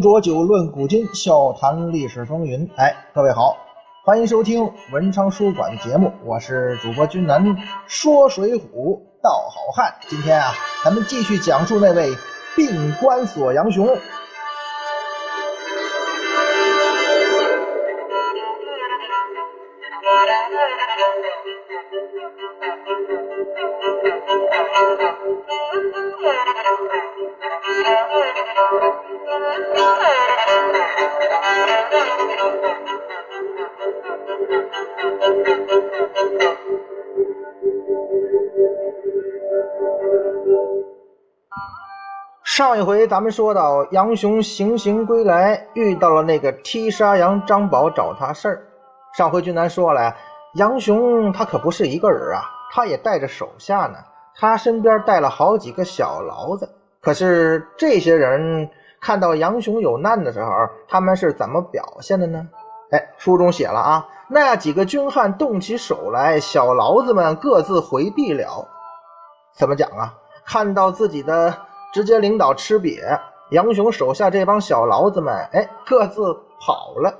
浊酒论古今，笑谈历史风云。哎，各位好，欢迎收听文昌书馆的节目，我是主播君南，说水浒道好汉。今天啊，咱们继续讲述那位病关锁杨雄。上一回咱们说到，杨雄行刑归来，遇到了那个踢杀羊张宝找他事儿。上回君南说了，杨雄他可不是一个人啊，他也带着手下呢，他身边带了好几个小牢子。可是这些人看到杨雄有难的时候，他们是怎么表现的呢？哎，书中写了啊，那几个军汉动起手来，小牢子们各自回避了。怎么讲啊？看到自己的。直接领导吃瘪，杨雄手下这帮小牢子们，哎，各自跑了。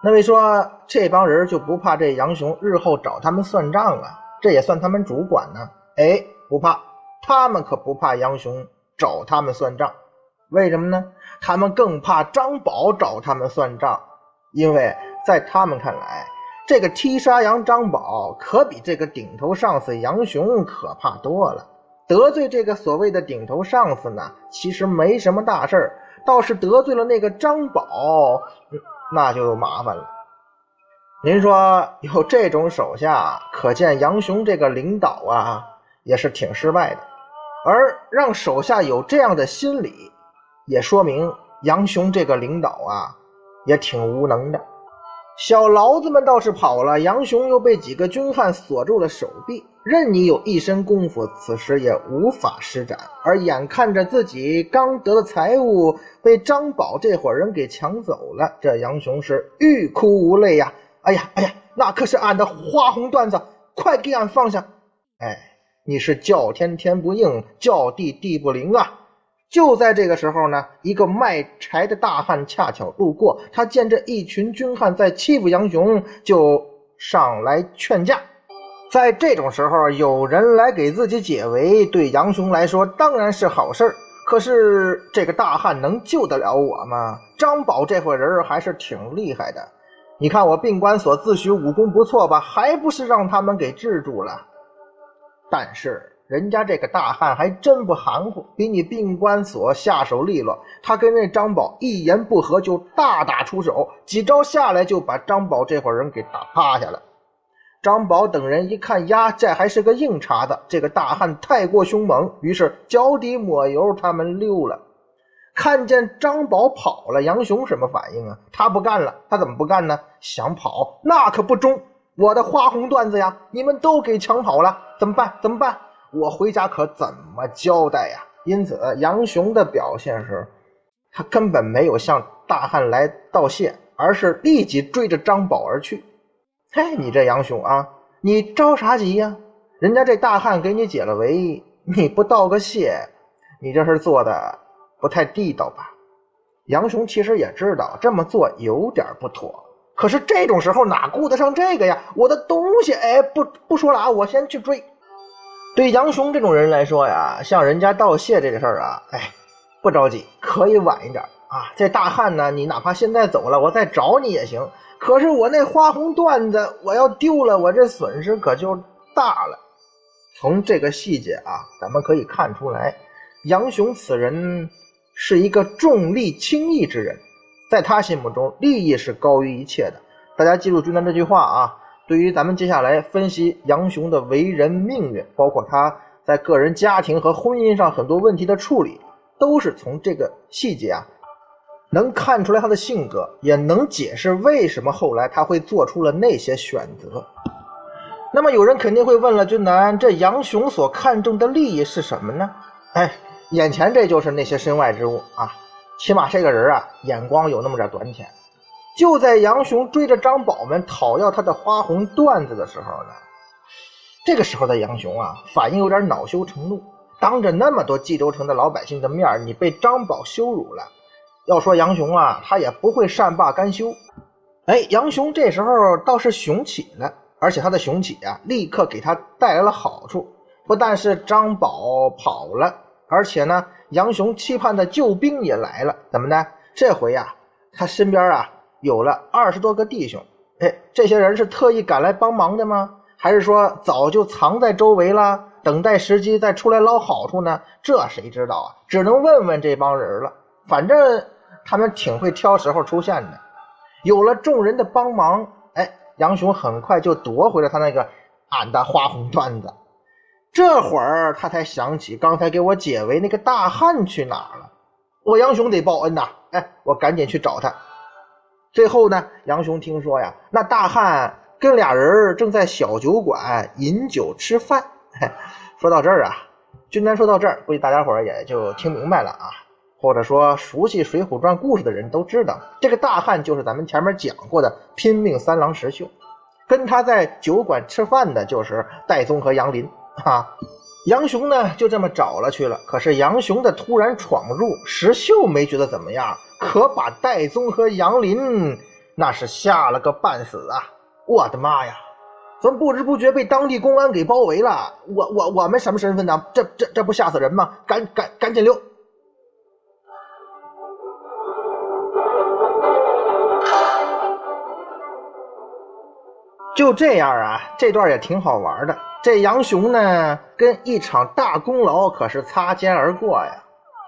那位说这帮人就不怕这杨雄日后找他们算账啊？这也算他们主管呢？哎，不怕，他们可不怕杨雄找他们算账。为什么呢？他们更怕张宝找他们算账，因为在他们看来，这个踢沙羊张宝可比这个顶头上司杨雄可怕多了。得罪这个所谓的顶头上司呢，其实没什么大事儿，倒是得罪了那个张宝，那就麻烦了。您说有这种手下，可见杨雄这个领导啊，也是挺失败的。而让手下有这样的心理，也说明杨雄这个领导啊，也挺无能的。小牢子们倒是跑了，杨雄又被几个军汉锁住了手臂。任你有一身功夫，此时也无法施展。而眼看着自己刚得的财物被张宝这伙人给抢走了，这杨雄是欲哭无泪呀！哎呀，哎呀，那可是俺的花红缎子，快给俺放下！哎，你是叫天天不应，叫地地不灵啊！就在这个时候呢，一个卖柴的大汉恰巧路过，他见这一群军汉在欺负杨雄，就上来劝架。在这种时候，有人来给自己解围，对杨雄来说当然是好事可是这个大汉能救得了我吗？张宝这伙人还是挺厉害的。你看我病关所自诩武功不错吧，还不是让他们给制住了？但是。人家这个大汉还真不含糊，比你病关所下手利落。他跟那张宝一言不合就大打出手，几招下来就把张宝这伙人给打趴下了。张宝等人一看呀，这还是个硬茬子，这个大汉太过凶猛，于是脚底抹油，他们溜了。看见张宝跑了，杨雄什么反应啊？他不干了，他怎么不干呢？想跑那可不中，我的花红段子呀，你们都给抢跑了，怎么办？怎么办？我回家可怎么交代呀？因此，杨雄的表现是，他根本没有向大汉来道谢，而是立即追着张宝而去。嘿，你这杨雄啊，你着啥急呀？人家这大汉给你解了围，你不道个谢，你这事做的不太地道吧？杨雄其实也知道这么做有点不妥，可是这种时候哪顾得上这个呀？我的东西，哎，不不说了啊，我先去追。对杨雄这种人来说呀，向人家道谢这个事儿啊，哎，不着急，可以晚一点啊。这大汉呢，你哪怕现在走了，我再找你也行。可是我那花红缎子我要丢了，我这损失可就大了。从这个细节啊，咱们可以看出来，杨雄此人是一个重利轻义之人，在他心目中，利益是高于一切的。大家记住军南这句话啊。对于咱们接下来分析杨雄的为人命运，包括他在个人家庭和婚姻上很多问题的处理，都是从这个细节啊，能看出来他的性格，也能解释为什么后来他会做出了那些选择。那么有人肯定会问了，君南，这杨雄所看重的利益是什么呢？哎，眼前这就是那些身外之物啊，起码这个人啊，眼光有那么点短浅。就在杨雄追着张宝们讨要他的花红缎子的时候呢，这个时候的杨雄啊，反应有点恼羞成怒。当着那么多冀州城的老百姓的面，你被张宝羞辱了，要说杨雄啊，他也不会善罢甘休。哎，杨雄这时候倒是雄起了，而且他的雄起啊，立刻给他带来了好处。不但是张宝跑了，而且呢，杨雄期盼的救兵也来了。怎么呢？这回呀，他身边啊有了二十多个弟兄。哎，这些人是特意赶来帮忙的吗？还是说早就藏在周围了，等待时机再出来捞好处呢？这谁知道啊？只能问问这帮人了。反正他们挺会挑时候出现的。有了众人的帮忙，哎，杨雄很快就夺回了他那个俺的花红缎子。这会儿他才想起刚才给我解围那个大汉去哪儿了。我杨雄得报恩呐！哎，我赶紧去找他。最后呢，杨雄听说呀，那大汉跟俩人正在小酒馆饮酒吃饭。说到这儿啊，君丹说到这儿，估计大家伙也就听明白了啊。或者说，熟悉《水浒传》故事的人都知道，这个大汉就是咱们前面讲过的拼命三郎石秀，跟他在酒馆吃饭的就是戴宗和杨林。哈，杨雄呢就这么找了去了。可是杨雄的突然闯入，石秀没觉得怎么样，可把戴宗和杨林那是吓了个半死啊！我的妈呀，怎么不知不觉被当地公安给包围了？我我我们什么身份呢？这这这不吓死人吗？赶赶赶紧溜！就这样啊，这段也挺好玩的。这杨雄呢，跟一场大功劳可是擦肩而过呀。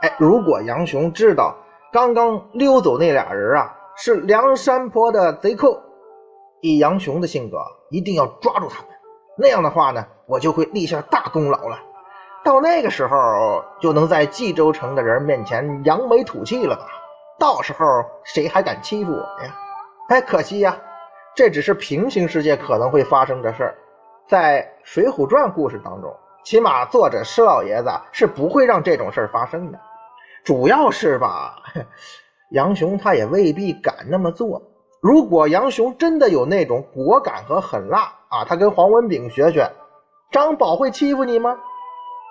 哎，如果杨雄知道刚刚溜走那俩人啊是梁山泊的贼寇，以杨雄的性格，一定要抓住他们。那样的话呢，我就会立下大功劳了。到那个时候，就能在冀州城的人面前扬眉吐气了吧？到时候谁还敢欺负我呀？哎，可惜呀。这只是平行世界可能会发生的事儿，在《水浒传》故事当中，起码作者施老爷子是不会让这种事儿发生的。主要是吧，杨雄他也未必敢那么做。如果杨雄真的有那种果敢和狠辣啊，他跟黄文炳学学，张宝会欺负你吗？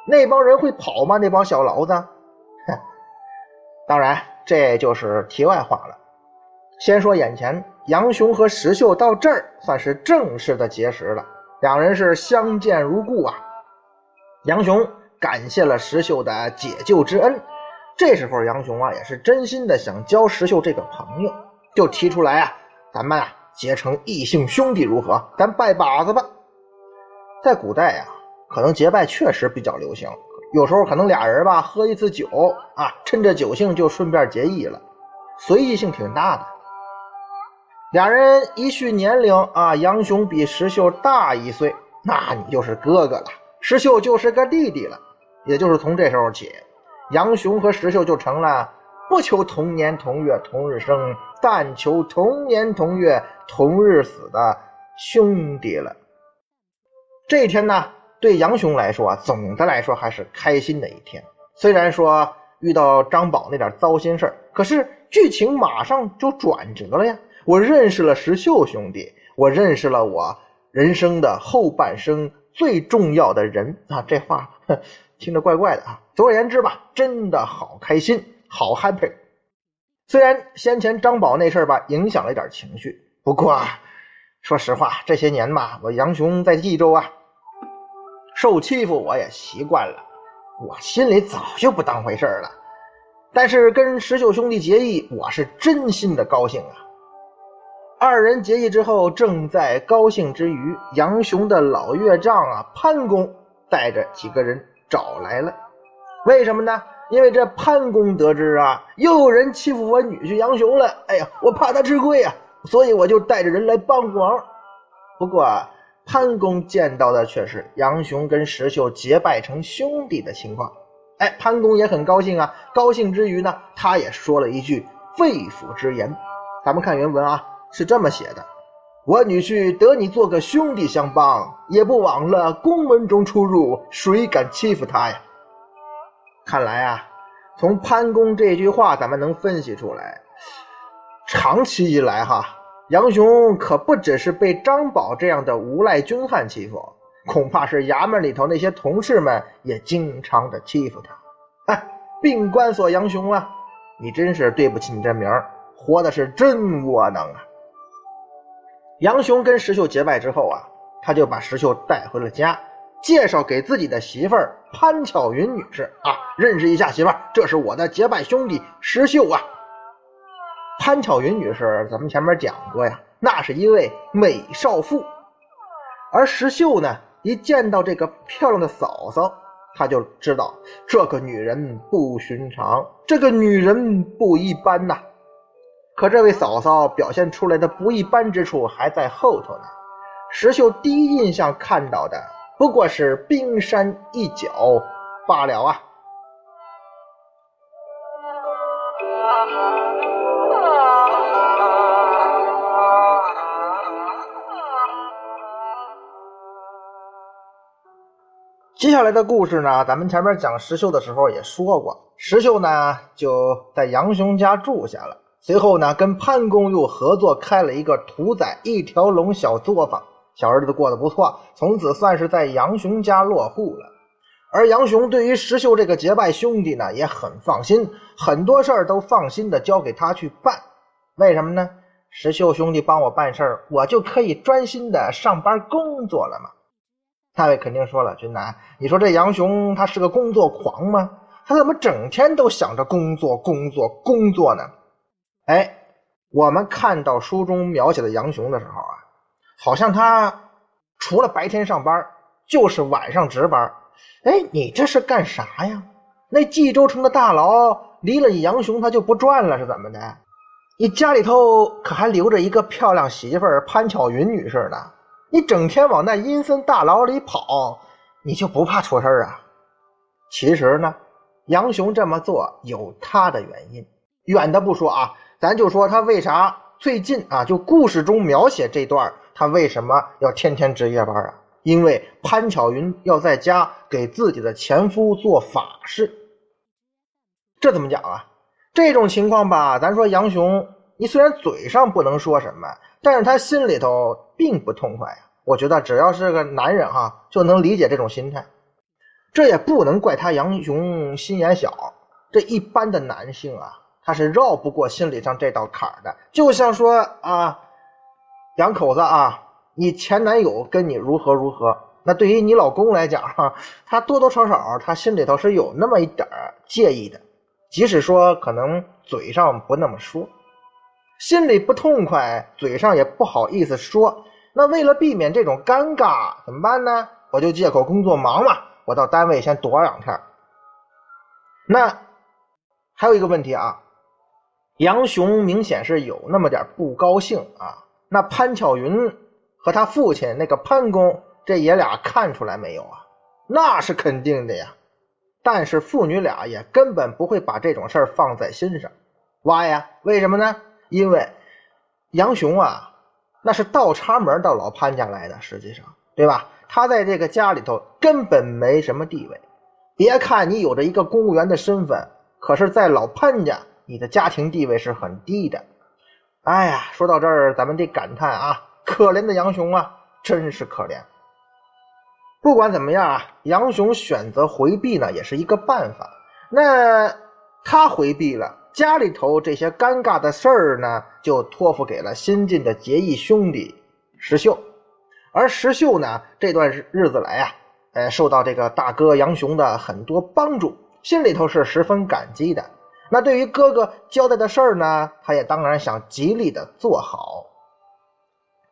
那帮人会跑吗？那帮小牢子？当然，这就是题外话了。先说眼前。杨雄和石秀到这儿算是正式的结识了，两人是相见如故啊。杨雄感谢了石秀的解救之恩，这时候杨雄啊也是真心的想交石秀这个朋友，就提出来啊，咱们啊结成异姓兄弟如何？咱拜把子吧。在古代啊，可能结拜确实比较流行，有时候可能俩人吧喝一次酒啊，趁着酒兴就顺便结义了，随意性挺大的。俩人一叙年龄啊，杨雄比石秀大一岁，那你就是哥哥了，石秀就是个弟弟了。也就是从这时候起，杨雄和石秀就成了不求同年同月同日生，但求同年同月同日死的兄弟了。这一天呢，对杨雄来说啊，总的来说还是开心的一天。虽然说遇到张宝那点糟心事，可是剧情马上就转折了呀。我认识了石秀兄弟，我认识了我人生的后半生最重要的人啊！这话听着怪怪的啊。总而言之吧，真的好开心，好 happy。虽然先前张宝那事儿吧影响了一点情绪，不过啊，说实话，这些年嘛，我杨雄在冀州啊受欺负，我也习惯了，我心里早就不当回事了。但是跟石秀兄弟结义，我是真心的高兴啊。二人结义之后，正在高兴之余，杨雄的老岳丈啊潘公带着几个人找来了。为什么呢？因为这潘公得知啊，又有人欺负我女婿杨雄了。哎呀，我怕他吃亏啊，所以我就带着人来帮忙。不过潘公见到的却是杨雄跟石秀结拜成兄弟的情况。哎，潘公也很高兴啊。高兴之余呢，他也说了一句肺腑之言。咱们看原文啊。是这么写的：我女婿得你做个兄弟相帮，也不枉了宫门中出入，谁敢欺负他呀？看来啊，从潘公这句话，咱们能分析出来，长期以来哈，杨雄可不只是被张宝这样的无赖军汉欺负，恐怕是衙门里头那些同事们也经常的欺负他。哎，病关索杨雄啊！你真是对不起你这名儿，活的是真窝囊啊！杨雄跟石秀结拜之后啊，他就把石秀带回了家，介绍给自己的媳妇儿潘巧云女士啊，认识一下媳妇儿，这是我的结拜兄弟石秀啊。潘巧云女士，咱们前面讲过呀，那是一位美少妇，而石秀呢，一见到这个漂亮的嫂嫂。他就知道这个女人不寻常，这个女人不一般呐。可这位嫂嫂表现出来的不一般之处还在后头呢。石秀第一印象看到的不过是冰山一角罢了啊。接下来的故事呢，咱们前面讲石秀的时候也说过，石秀呢就在杨雄家住下了。随后呢，跟潘公又合作开了一个屠宰一条龙小作坊，小日子过得不错，从此算是在杨雄家落户了。而杨雄对于石秀这个结拜兄弟呢，也很放心，很多事儿都放心的交给他去办。为什么呢？石秀兄弟帮我办事儿，我就可以专心的上班工作了嘛。大卫肯定说了：“君南，你说这杨雄他是个工作狂吗？他怎么整天都想着工作、工作、工作呢？”哎，我们看到书中描写的杨雄的时候啊，好像他除了白天上班，就是晚上值班。哎，你这是干啥呀？那冀州城的大牢离了杨雄他就不转了，是怎么的？你家里头可还留着一个漂亮媳妇儿潘巧云女士呢？你整天往那阴森大牢里跑，你就不怕出事啊？其实呢，杨雄这么做有他的原因。远的不说啊，咱就说他为啥最近啊，就故事中描写这段，他为什么要天天值夜班啊？因为潘巧云要在家给自己的前夫做法事。这怎么讲啊？这种情况吧，咱说杨雄，你虽然嘴上不能说什么。但是他心里头并不痛快呀，我觉得只要是个男人哈，就能理解这种心态。这也不能怪他杨雄心眼小，这一般的男性啊，他是绕不过心理上这道坎的。就像说啊，两口子啊，你前男友跟你如何如何，那对于你老公来讲哈，他多多少少他心里头是有那么一点介意的，即使说可能嘴上不那么说。心里不痛快，嘴上也不好意思说。那为了避免这种尴尬，怎么办呢？我就借口工作忙嘛，我到单位先躲两天。那还有一个问题啊，杨雄明显是有那么点不高兴啊。那潘巧云和他父亲那个潘公，这爷俩看出来没有啊？那是肯定的呀。但是父女俩也根本不会把这种事儿放在心上。哇呀？为什么呢？因为杨雄啊，那是倒插门到老潘家来的，实际上，对吧？他在这个家里头根本没什么地位。别看你有着一个公务员的身份，可是，在老潘家，你的家庭地位是很低的。哎呀，说到这儿，咱们得感叹啊，可怜的杨雄啊，真是可怜。不管怎么样啊，杨雄选择回避呢，也是一个办法。那他回避了。家里头这些尴尬的事儿呢，就托付给了新晋的结义兄弟石秀。而石秀呢，这段日子来啊，呃，受到这个大哥杨雄的很多帮助，心里头是十分感激的。那对于哥哥交代的事儿呢，他也当然想极力的做好。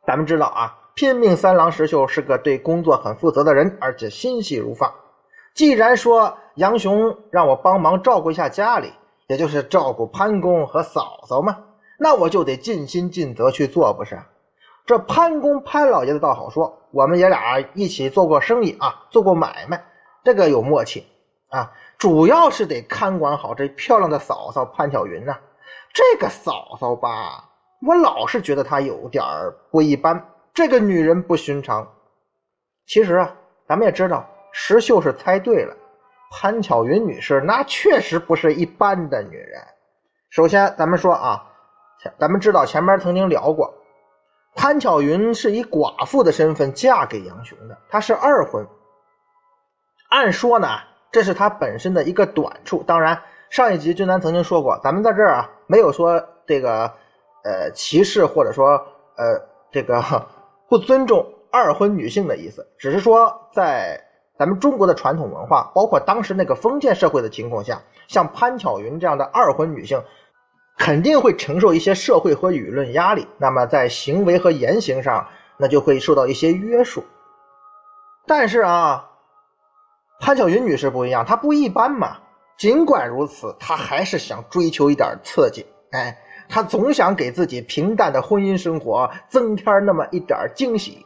咱们知道啊，拼命三郎石秀是个对工作很负责的人，而且心细如发。既然说杨雄让我帮忙照顾一下家里。也就是照顾潘公和嫂嫂嘛，那我就得尽心尽责去做，不是？这潘公潘老爷子倒好说，我们爷俩一起做过生意啊，做过买卖，这个有默契啊。主要是得看管好这漂亮的嫂嫂潘巧云呐。这个嫂嫂吧，我老是觉得她有点不一般，这个女人不寻常。其实啊，咱们也知道，石秀是猜对了。潘巧云女士那确实不是一般的女人。首先，咱们说啊，咱们知道前面曾经聊过，潘巧云是以寡妇的身份嫁给杨雄的，她是二婚。按说呢，这是它本身的一个短处。当然，上一集君南曾经说过，咱们在这儿啊没有说这个呃歧视或者说呃这个不尊重二婚女性的意思，只是说在咱们中国的传统文化，包括当时那个封建社会的情况下，像潘巧云这样的二婚女性，肯定会承受一些社会和舆论压力，那么在行为和言行上，那就会受到一些约束。但是啊，潘巧云女士不一样，她不一般嘛。尽管如此，她还是想追求一点刺激。哎，她总想给自己平淡的婚姻生活增添那么一点惊喜。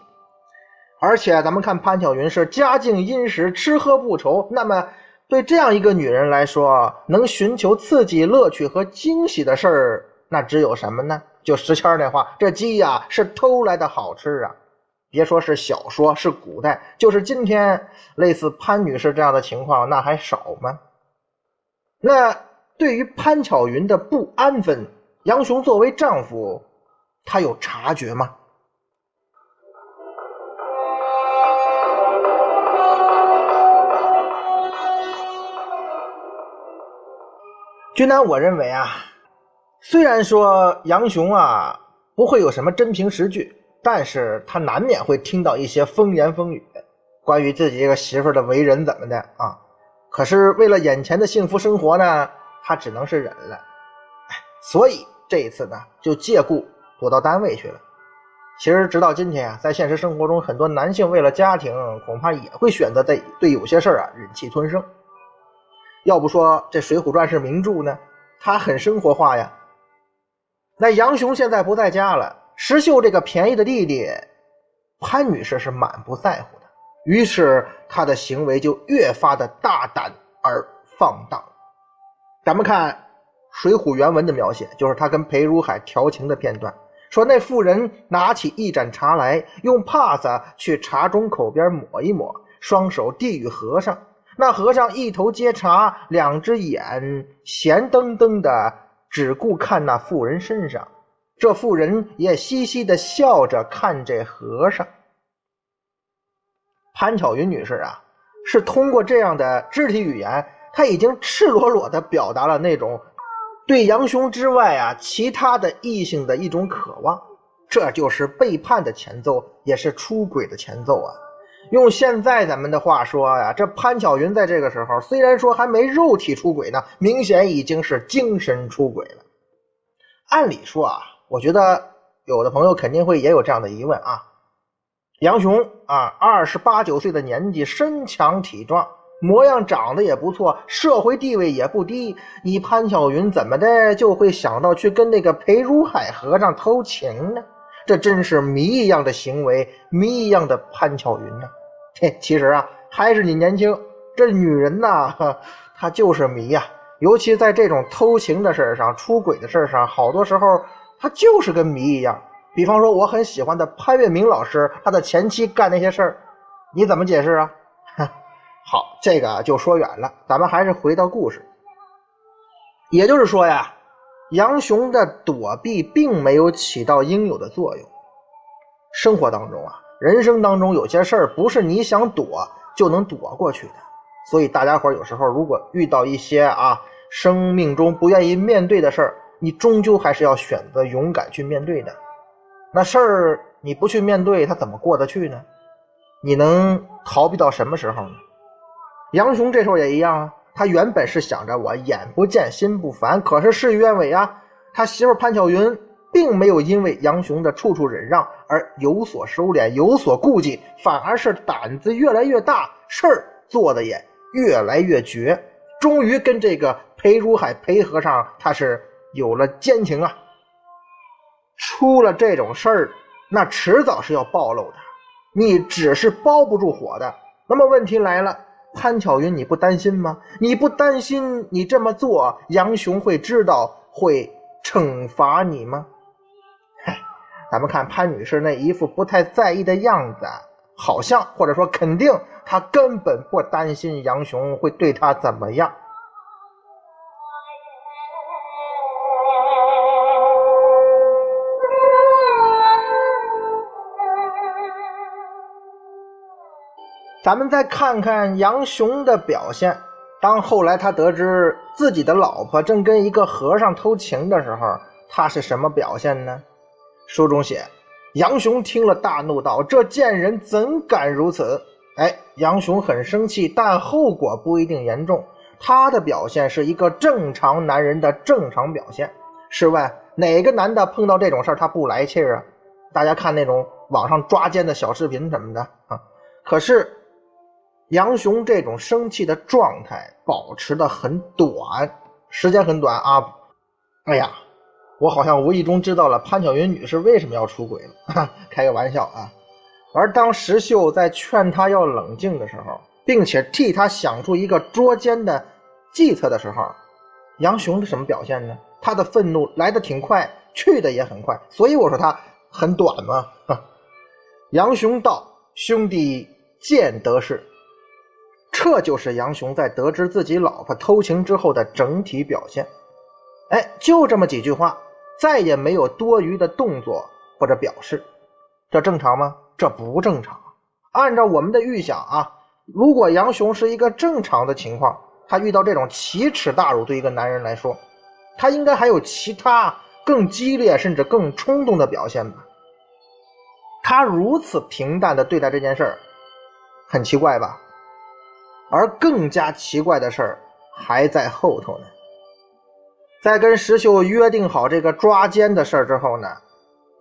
而且，咱们看潘巧云是家境殷实，吃喝不愁。那么，对这样一个女人来说，能寻求刺激、乐趣和惊喜的事儿，那只有什么呢？就石谦那话：“这鸡呀，是偷来的好吃啊！”别说是小说，是古代，就是今天，类似潘女士这样的情况，那还少吗？那对于潘巧云的不安分，杨雄作为丈夫，他有察觉吗？君南，我认为啊，虽然说杨雄啊不会有什么真凭实据。但是他难免会听到一些风言风语，关于自己这个媳妇的为人怎么的啊？可是为了眼前的幸福生活呢，他只能是忍了。所以这一次呢，就借故躲到单位去了。其实直到今天啊，在现实生活中，很多男性为了家庭，恐怕也会选择在对有些事儿啊忍气吞声。要不说这《水浒传》是名著呢，它很生活化呀。那杨雄现在不在家了。石秀这个便宜的弟弟，潘女士是满不在乎的，于是她的行为就越发的大胆而放荡。咱们看《水浒》原文的描写，就是他跟裴如海调情的片段，说那妇人拿起一盏茶来，用帕子去茶盅口边抹一抹，双手递与和尚，那和尚一头接茶，两只眼闲瞪瞪的，只顾看那妇人身上。这妇人也嘻嘻的笑着看这和尚。潘巧云女士啊，是通过这样的肢体语言，她已经赤裸裸的表达了那种对杨雄之外啊其他的异性的一种渴望。这就是背叛的前奏，也是出轨的前奏啊。用现在咱们的话说呀，这潘巧云在这个时候虽然说还没肉体出轨呢，明显已经是精神出轨了。按理说啊。我觉得有的朋友肯定会也有这样的疑问啊，杨雄啊，二十八九岁的年纪，身强体壮，模样长得也不错，社会地位也不低，你潘巧云怎么的就会想到去跟那个裴如海和尚偷情呢？这真是谜一样的行为，谜一样的潘巧云呢？嘿，其实啊，还是你年轻，这女人呐，她就是谜呀，尤其在这种偷情的事上、出轨的事上，好多时候。他就是跟谜一样，比方说我很喜欢的潘粤明老师，他的前妻干那些事儿，你怎么解释啊？好，这个就说远了，咱们还是回到故事。也就是说呀，杨雄的躲避并没有起到应有的作用。生活当中啊，人生当中有些事儿不是你想躲就能躲过去的，所以大家伙有时候如果遇到一些啊生命中不愿意面对的事儿，你终究还是要选择勇敢去面对的，那事儿你不去面对，他怎么过得去呢？你能逃避到什么时候呢？杨雄这时候也一样啊，他原本是想着我眼不见心不烦，可是事与愿违啊，他媳妇潘巧云并没有因为杨雄的处处忍让而有所收敛、有所顾忌，反而是胆子越来越大，事儿做的也越来越绝，终于跟这个裴如海裴和尚他是。有了奸情啊，出了这种事儿，那迟早是要暴露的。你纸是包不住火的。那么问题来了，潘巧云，你不担心吗？你不担心你这么做，杨雄会知道，会惩罚你吗？嗨，咱们看潘女士那一副不太在意的样子，好像或者说肯定，她根本不担心杨雄会对她怎么样。咱们再看看杨雄的表现，当后来他得知自己的老婆正跟一个和尚偷情的时候，他是什么表现呢？书中写，杨雄听了大怒道：“这贱人怎敢如此！”哎，杨雄很生气，但后果不一定严重。他的表现是一个正常男人的正常表现。试问哪个男的碰到这种事儿他不来气啊？大家看那种网上抓奸的小视频什么的啊。可是杨雄这种生气的状态保持的很短，时间很短啊。哎呀。我好像无意中知道了潘巧云女士为什么要出轨了，开个玩笑啊！而当石秀在劝他要冷静的时候，并且替他想出一个捉奸的计策的时候，杨雄是什么表现呢？他的愤怒来的挺快，去的也很快，所以我说他很短嘛。杨雄道：“兄弟见得是。”这就是杨雄在得知自己老婆偷情之后的整体表现。哎，就这么几句话。再也没有多余的动作或者表示，这正常吗？这不正常。按照我们的预想啊，如果杨雄是一个正常的情况，他遇到这种奇耻大辱，对一个男人来说，他应该还有其他更激烈甚至更冲动的表现吧？他如此平淡的对待这件事儿，很奇怪吧？而更加奇怪的事儿还在后头呢。在跟石秀约定好这个抓奸的事儿之后呢，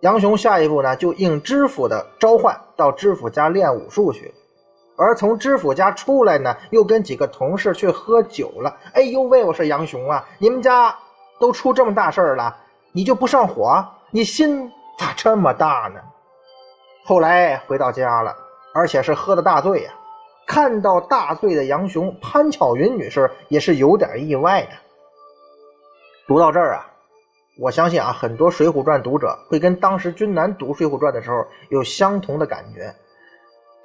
杨雄下一步呢就应知府的召唤到知府家练武术去，而从知府家出来呢，又跟几个同事去喝酒了。哎呦喂，我说杨雄啊，你们家都出这么大事儿了，你就不上火？你心咋这么大呢？后来回到家了，而且是喝的大醉呀，看到大醉的杨雄，潘巧云女士也是有点意外的。读到这儿啊，我相信啊，很多《水浒传》读者会跟当时君南读《水浒传》的时候有相同的感觉，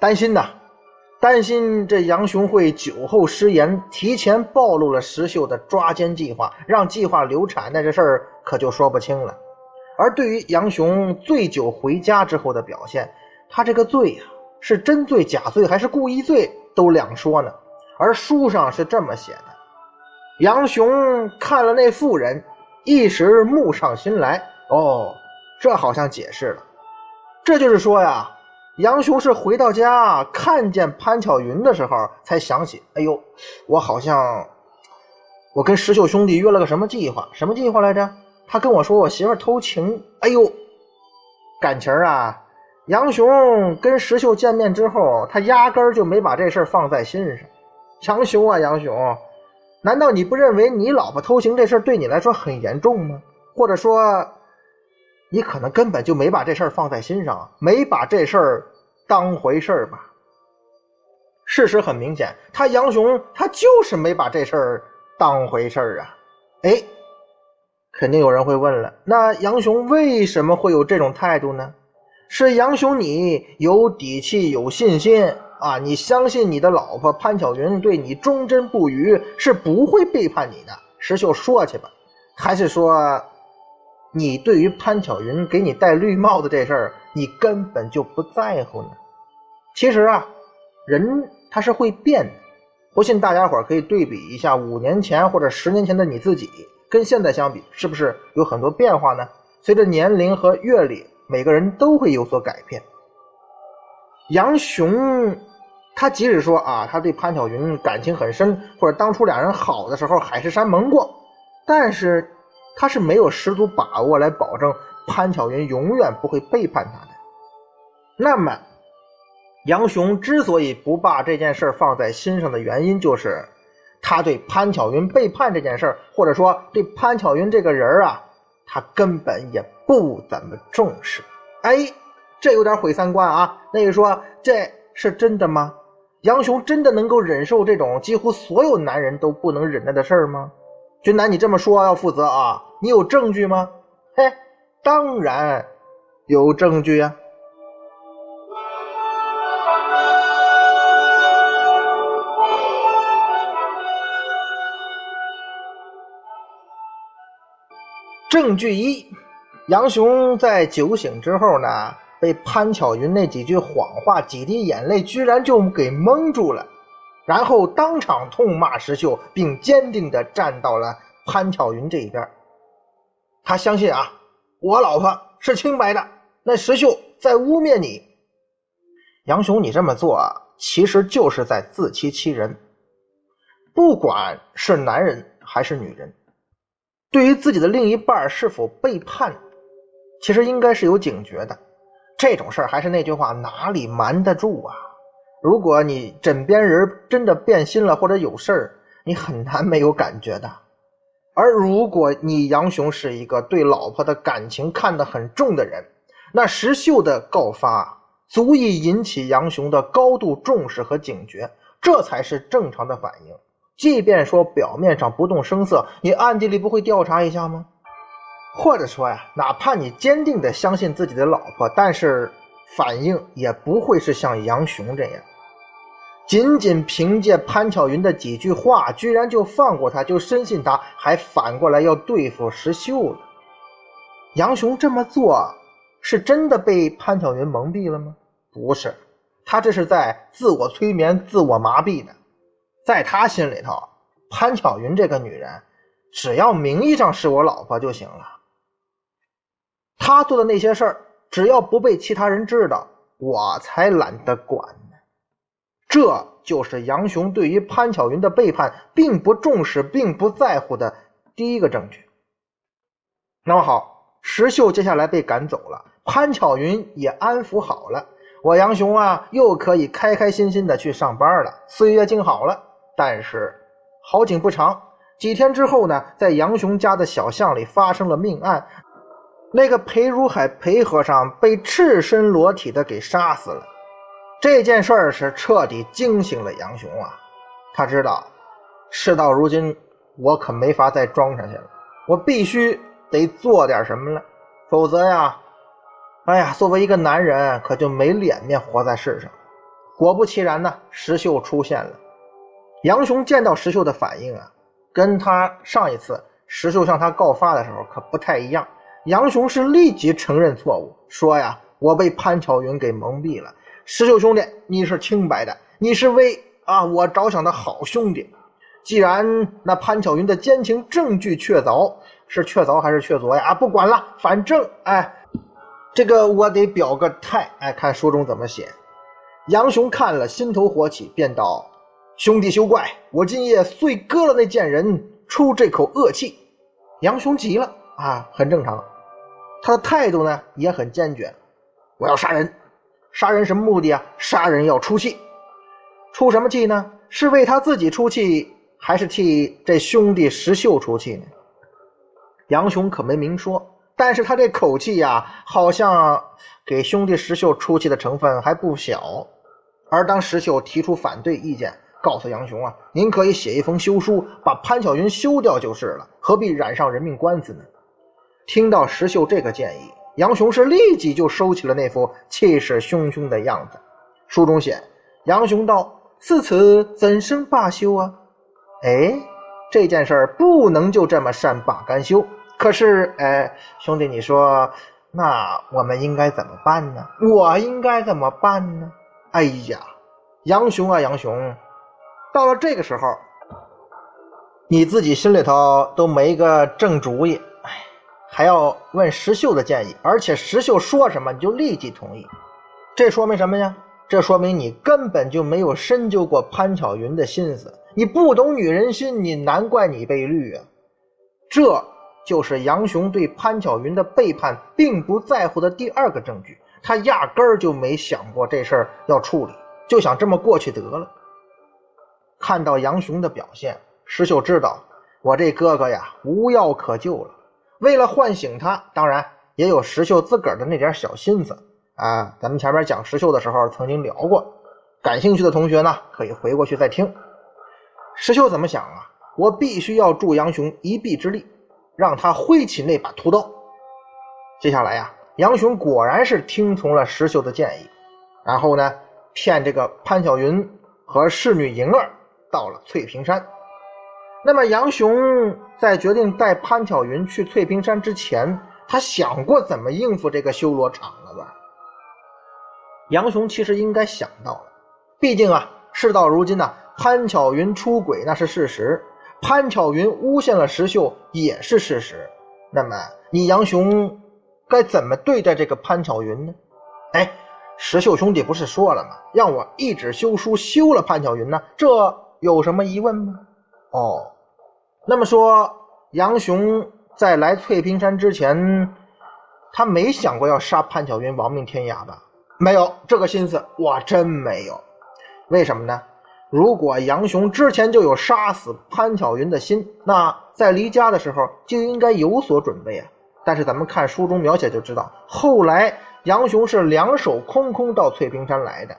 担心呐，担心这杨雄会酒后失言，提前暴露了石秀的抓奸计划，让计划流产，那这事儿可就说不清了。而对于杨雄醉酒回家之后的表现，他这个醉呀，是真醉假醉还是故意醉，都两说呢。而书上是这么写的。杨雄看了那妇人，一时目上心来。哦，这好像解释了。这就是说呀，杨雄是回到家看见潘巧云的时候，才想起，哎呦，我好像我跟石秀兄弟约了个什么计划？什么计划来着？他跟我说我媳妇偷情。哎呦，感情啊！杨雄跟石秀见面之后，他压根儿就没把这事儿放在心上。杨雄啊，杨雄。难道你不认为你老婆偷情这事儿对你来说很严重吗？或者说，你可能根本就没把这事儿放在心上，没把这事儿当回事儿吧？事实很明显，他杨雄他就是没把这事儿当回事儿啊！哎，肯定有人会问了，那杨雄为什么会有这种态度呢？是杨雄你有底气、有信心？啊，你相信你的老婆潘巧云对你忠贞不渝，是不会背叛你的。石秀说去吧，还是说，你对于潘巧云给你戴绿帽子这事儿，你根本就不在乎呢？其实啊，人他是会变的。不信大家伙可以对比一下五年前或者十年前的你自己，跟现在相比，是不是有很多变化呢？随着年龄和阅历，每个人都会有所改变。杨雄，他即使说啊，他对潘巧云感情很深，或者当初两人好的时候海誓山盟过，但是他是没有十足把握来保证潘巧云永远不会背叛他的。那么，杨雄之所以不把这件事放在心上的原因，就是他对潘巧云背叛这件事或者说对潘巧云这个人啊，他根本也不怎么重视。哎。这有点毁三观啊！那你说这是真的吗？杨雄真的能够忍受这种几乎所有男人都不能忍耐的事儿吗？君南，你这么说要负责啊！你有证据吗？嘿，当然有证据啊！证据一：杨雄在酒醒之后呢？被潘巧云那几句谎话、几滴眼泪，居然就给蒙住了。然后当场痛骂石秀，并坚定地站到了潘巧云这一边。他相信啊，我老婆是清白的，那石秀在污蔑你。杨雄，你这么做其实就是在自欺欺人。不管是男人还是女人，对于自己的另一半是否背叛，其实应该是有警觉的。这种事儿还是那句话，哪里瞒得住啊？如果你枕边人真的变心了或者有事儿，你很难没有感觉的。而如果你杨雄是一个对老婆的感情看得很重的人，那石秀的告发。足以引起杨雄的高度重视和警觉，这才是正常的反应。即便说表面上不动声色，你暗地里不会调查一下吗？或者说呀，哪怕你坚定的相信自己的老婆，但是反应也不会是像杨雄这样，仅仅凭借潘巧云的几句话，居然就放过他，就深信他，还反过来要对付石秀了。杨雄这么做。是真的被潘巧云蒙蔽了吗？不是，他这是在自我催眠、自我麻痹的。在他心里头，潘巧云这个女人，只要名义上是我老婆就行了。他做的那些事儿，只要不被其他人知道，我才懒得管呢。这就是杨雄对于潘巧云的背叛并不重视、并不在乎的第一个证据。那么好，石秀接下来被赶走了。潘巧云也安抚好了，我杨雄啊，又可以开开心心的去上班了，岁月静好了。但是好景不长，几天之后呢，在杨雄家的小巷里发生了命案，那个裴如海裴和尚被赤身裸体的给杀死了。这件事儿是彻底惊醒了杨雄啊，他知道事到如今，我可没法再装下去了，我必须得做点什么了，否则呀。哎呀，作为一个男人，可就没脸面活在世上。果不其然呢，石秀出现了。杨雄见到石秀的反应啊，跟他上一次石秀向他告发的时候可不太一样。杨雄是立即承认错误，说呀：“我被潘巧云给蒙蔽了。石秀兄弟，你是清白的，你是为啊我着想的好兄弟。既然那潘巧云的奸情证据确凿，是确凿还是确凿呀？啊，不管了，反正哎。”这个我得表个态，哎，看书中怎么写。杨雄看了，心头火起，便道：“兄弟休怪，我今夜遂割了那贱人，出这口恶气。”杨雄急了啊，很正常。他的态度呢也很坚决，我要杀人。杀人什么目的啊？杀人要出气，出什么气呢？是为他自己出气，还是替这兄弟石秀出气呢？杨雄可没明说。但是他这口气呀，好像给兄弟石秀出气的成分还不小。而当石秀提出反对意见，告诉杨雄啊，您可以写一封休书，把潘巧云休掉就是了，何必染上人命官司呢？听到石秀这个建议，杨雄是立即就收起了那副气势汹汹的样子。书中写，杨雄道：“自此怎生罢休啊？”哎，这件事儿不能就这么善罢甘休。可是，哎，兄弟，你说，那我们应该怎么办呢？我应该怎么办呢？哎呀，杨雄啊，杨雄，到了这个时候，你自己心里头都没个正主意，哎，还要问石秀的建议，而且石秀说什么你就立即同意，这说明什么呀？这说明你根本就没有深究过潘巧云的心思，你不懂女人心，你难怪你被绿啊，这。就是杨雄对潘巧云的背叛并不在乎的第二个证据，他压根儿就没想过这事儿要处理，就想这么过去得了。看到杨雄的表现，石秀知道我这哥哥呀无药可救了。为了唤醒他，当然也有石秀自个儿的那点小心思啊。咱们前面讲石秀的时候曾经聊过，感兴趣的同学呢可以回过去再听。石秀怎么想啊？我必须要助杨雄一臂之力。让他挥起那把屠刀。接下来呀，杨雄果然是听从了石秀的建议，然后呢，骗这个潘巧云和侍女莹儿到了翠屏山。那么杨雄在决定带潘巧云去翠屏山之前，他想过怎么应付这个修罗场了吧？杨雄其实应该想到了，毕竟啊，事到如今呢，潘巧云出轨那是事实，潘巧云诬陷了石秀也是事实。那么你杨雄该怎么对待这个潘巧云呢？哎，石秀兄弟不是说了吗？让我一纸休书休了潘巧云呢？这有什么疑问吗？哦，那么说杨雄在来翠屏山之前，他没想过要杀潘巧云亡命天涯吧？没有这个心思，我真没有。为什么呢？如果杨雄之前就有杀死潘巧云的心，那在离家的时候就应该有所准备啊。但是咱们看书中描写就知道，后来杨雄是两手空空到翠屏山来的，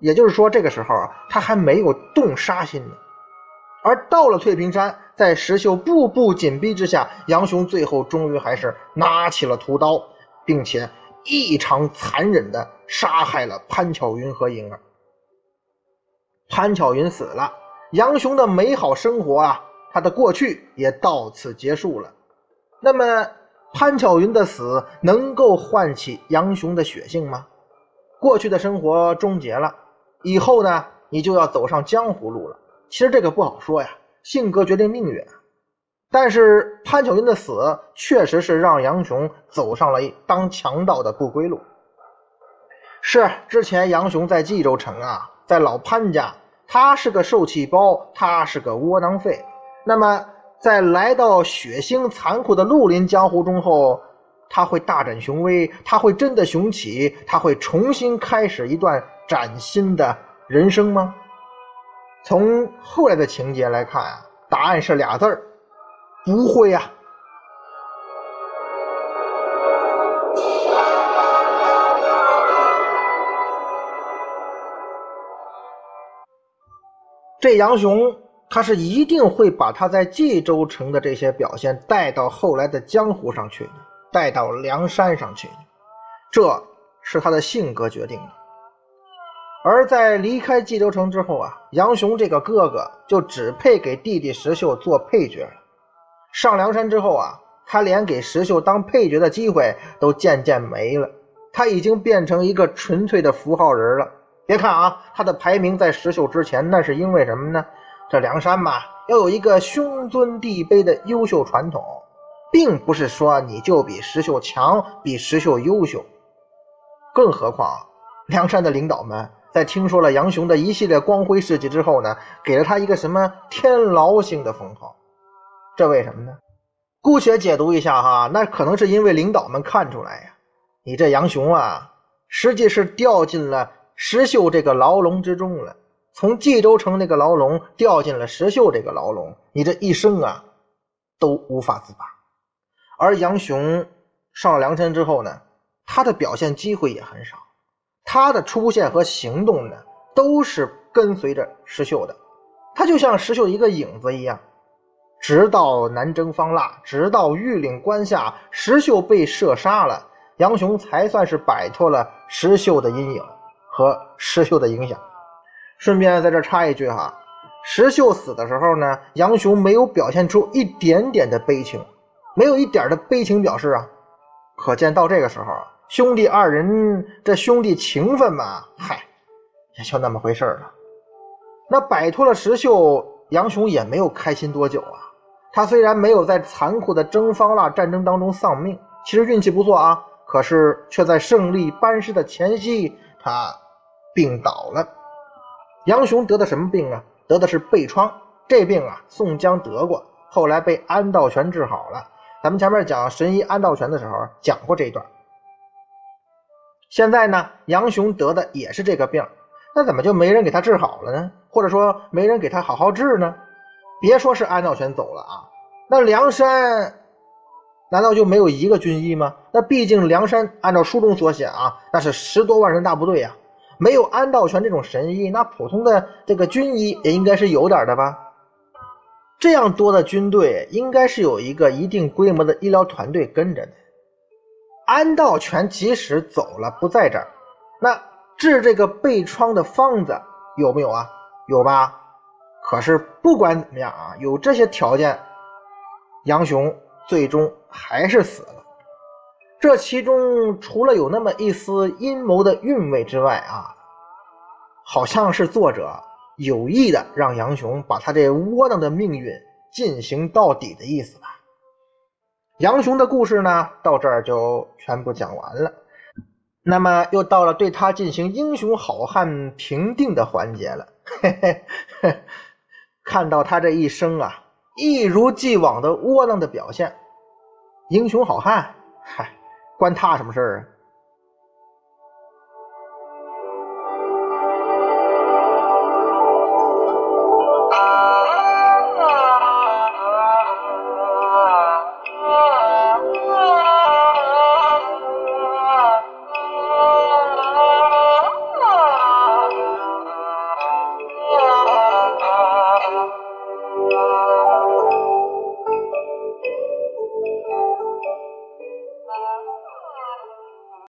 也就是说这个时候啊，他还没有动杀心呢。而到了翠屏山，在石秀步步紧逼之下，杨雄最后终于还是拿起了屠刀，并且异常残忍地杀害了潘巧云和莹儿。潘巧云死了，杨雄的美好生活啊，他的过去也到此结束了。那么，潘巧云的死能够唤起杨雄的血性吗？过去的生活终结了，以后呢，你就要走上江湖路了。其实这个不好说呀，性格决定命运。但是潘巧云的死确实是让杨雄走上了当强盗的不归路。是之前杨雄在冀州城啊，在老潘家。他是个受气包，他是个窝囊废。那么，在来到血腥残酷的绿林江湖中后，他会大展雄威，他会真的雄起，他会重新开始一段崭新的人生吗？从后来的情节来看啊，答案是俩字儿：不会啊。这杨雄，他是一定会把他在冀州城的这些表现带到后来的江湖上去，带到梁山上去的，这是他的性格决定的。而在离开冀州城之后啊，杨雄这个哥哥就只配给弟弟石秀做配角了。上梁山之后啊，他连给石秀当配角的机会都渐渐没了，他已经变成一个纯粹的符号人了。别看啊，他的排名在石秀之前，那是因为什么呢？这梁山嘛，要有一个兄尊弟卑的优秀传统，并不是说你就比石秀强，比石秀优秀。更何况，梁山的领导们在听说了杨雄的一系列光辉事迹之后呢，给了他一个什么天牢星的封号？这为什么呢？姑且解读一下哈，那可能是因为领导们看出来呀，你这杨雄啊，实际是掉进了。石秀这个牢笼之中了，从冀州城那个牢笼掉进了石秀这个牢笼，你这一生啊都无法自拔。而杨雄上了梁山之后呢，他的表现机会也很少，他的出现和行动呢都是跟随着石秀的，他就像石秀一个影子一样。直到南征方腊，直到玉岭关下，石秀被射杀了，杨雄才算是摆脱了石秀的阴影。和石秀的影响。顺便在这插一句哈，石秀死的时候呢，杨雄没有表现出一点点的悲情，没有一点的悲情表示啊。可见到这个时候啊，兄弟二人这兄弟情分嘛，嗨，也就那么回事了。那摆脱了石秀，杨雄也没有开心多久啊。他虽然没有在残酷的征方腊战争当中丧命，其实运气不错啊，可是却在胜利班师的前夕。他病倒了，杨雄得的什么病啊？得的是背疮。这病啊，宋江得过，后来被安道全治好了。咱们前面讲神医安道全的时候讲过这一段。现在呢，杨雄得的也是这个病，那怎么就没人给他治好了呢？或者说没人给他好好治呢？别说是安道全走了啊，那梁山。难道就没有一个军医吗？那毕竟梁山按照书中所写啊，那是十多万人大部队呀，没有安道全这种神医，那普通的这个军医也应该是有点的吧？这样多的军队，应该是有一个一定规模的医疗团队跟着的。安道全即使走了不在这儿，那治这个背疮的方子有没有啊？有吧？可是不管怎么样啊，有这些条件，杨雄。最终还是死了。这其中除了有那么一丝阴谋的韵味之外啊，好像是作者有意的让杨雄把他这窝囊的命运进行到底的意思吧。杨雄的故事呢，到这儿就全部讲完了。那么又到了对他进行英雄好汉评定的环节了。嘿嘿嘿，看到他这一生啊，一如既往的窝囊的表现，英雄好汉，嗨，关他什么事儿啊？